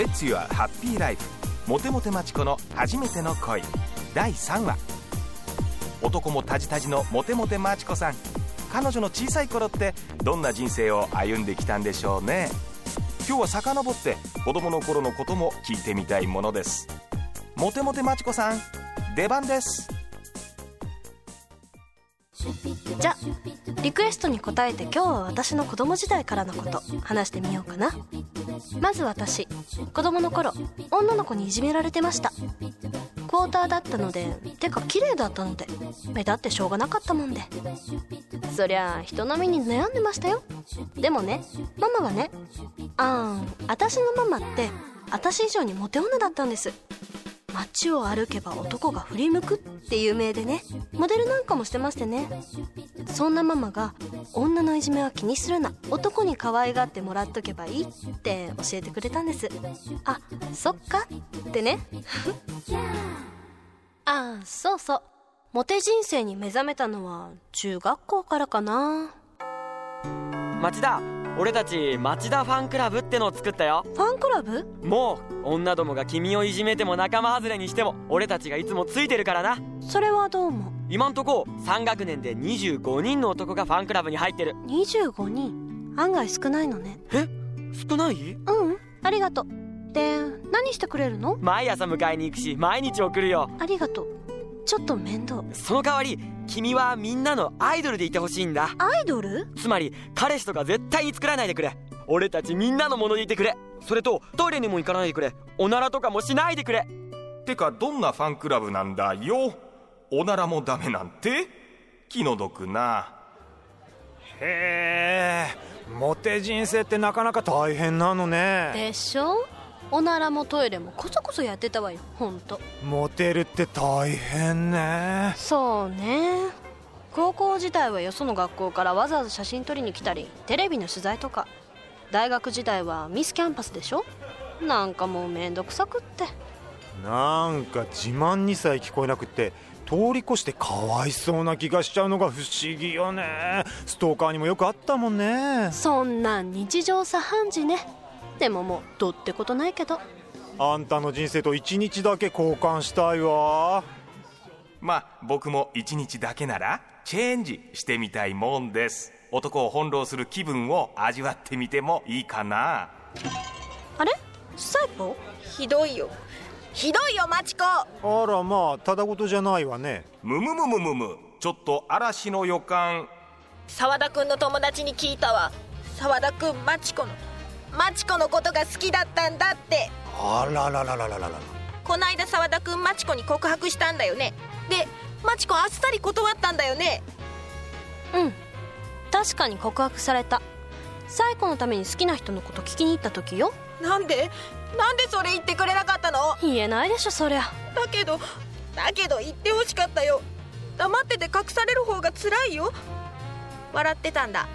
Let's Your Happy Life モテモテマチコの初めての恋。第3話。男もタジタジのモテモテマチコさん。彼女の小さい頃ってどんな人生を歩んできたんでしょうね。今日は遡って子供の頃のことも聞いてみたいものです。モテモテマチコさん出番です。じゃリクエストに答えて今日は私の子供時代からのこと話してみようかな。まず私子供の頃女の子にいじめられてました。クォーターだったのでてか綺麗だったので目立ってしょうがなかったもんで。そりゃあ人並みに悩んでましたよ。でもねママがねあー私のママって私以上にモテ女だったんです。街を歩けば男が振り向くって有名でね。モデルなんかもしてましてね。そんなママが女のいじめは気にするな。男に可愛がってもらっとけばいいって教えてくれたんです。あそっかってね。ああそうそう。モテ人生に目覚めたのは中学校からかな。町田。俺たち町田ファンクラブってのを作ったよ。ファンクラブ？もう女どもが君をいじめても仲間外れにしても俺たちがいつもついてるからな。それはどうも今んとこ3学年で25人の男がファンクラブに入ってる。25人？案外少ないのね。え？少ない？うん。ありがとう。で何してくれるの？毎朝迎えに行くし毎日送るよ。ありがとうちょっと面倒。その代わり君はみんなのアイドルでいてほしいんだ。アイドル？つまり彼氏とか絶対に作らないでくれ。俺たちみんなのものでいてくれ。それとトイレにも行かないでくれ。おならとかもしないでくれ。てかどんなファンクラブなんだよ。おならもダメなんて。気の毒な。へえモテ人生ってなかなか大変なのね。でしょ？おならもトイレもこそこそやってたわよほんと。モテるって大変ね。そうね。高校時代はよその学校からわざわざ写真撮りに来たりテレビの取材とか。大学時代はミスキャンパスでしょ？なんかもうめんどくさくって。なんか自慢にさえ聞こえなくって通り越してかわいそうな気がしちゃうのが不思議よね。ストーカーにもよくあったもんね。そんなん日常茶飯事ねでももうどうってことないけど。あんたの人生と一日だけ交換したいわ。まあ僕も一日だけならチェンジしてみたいもんです。男を翻弄する気分を味わってみてもいいかな。あれ？サイポひどいよ。ひどいよマチコ。あらまあただごとじゃないわね。むむむむむむ。ちょっと嵐の予感。沢田君の友達に聞いたわ。沢田君マチコのマチコのことが好きだったんだって。あらららららららこないだ沢田君マチコに告白したんだよね。でマチコあっさり断ったんだよね。うん。確かに告白された。サイコのために好きな人のこと聞きに行った時よ。なんで？なんでそれ言ってくれなかったの？言えないでしょそりゃ。だけどだけど言ってほしかったよ。黙ってて隠される方が辛いよ。笑ってたんだ。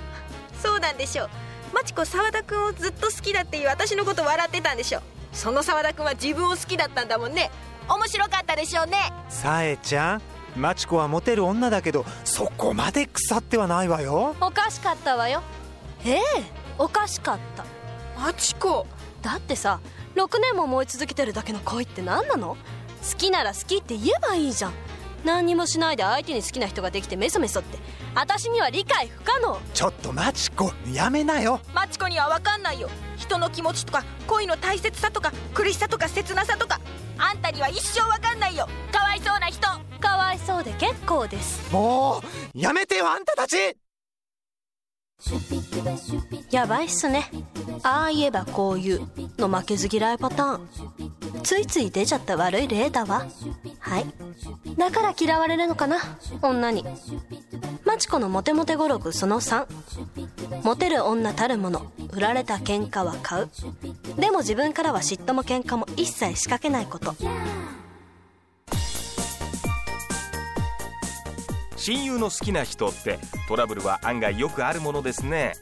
そうなんでしょうマチコ沢田君をずっと好きだっていう私のこと笑ってたんでしょ。その沢田君は自分を好きだったんだもんね。面白かったでしょうね。さえちゃんマチコはモテる女だけどそこまで腐ってはないわよ。おかしかったわよ。ええ。おかしかった。マチコ。だってさ6年も思い続けてるだけの恋って何なの？好きなら好きって言えばいいじゃん何にもしないで相手に好きな人ができてメソメソって。私には理解不可能。ちょっとマチコやめなよ。マチコには分かんないよ。人の気持ちとか恋の大切さとか苦しさとか切なさとか。あんたには一生分かんないよ。かわいそうな人。かわいそうで結構です。もうやめてよあんたたち。やばいっすね。ああ言えばこう言うの負けず嫌いパターン。ついつい出ちゃった悪い例だわ。はいだから嫌われるのかな？女に。マチコのモテモテ語録その3モテる女たるもの。売られた喧嘩は買う。でも自分からは嫉妬も喧嘩も一切仕掛けないこと。親友の好きな人ってトラブルは案外よくあるものですね。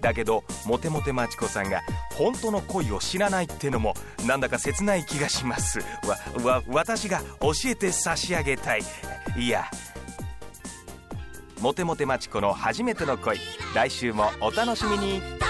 だけどモテモテマチコさんが本当の恋を知らないってのもなんだか切ない気がします。わわ私が教えて差し上げたい。いや。モテモテマチコの初めての恋。来週もお楽しみに。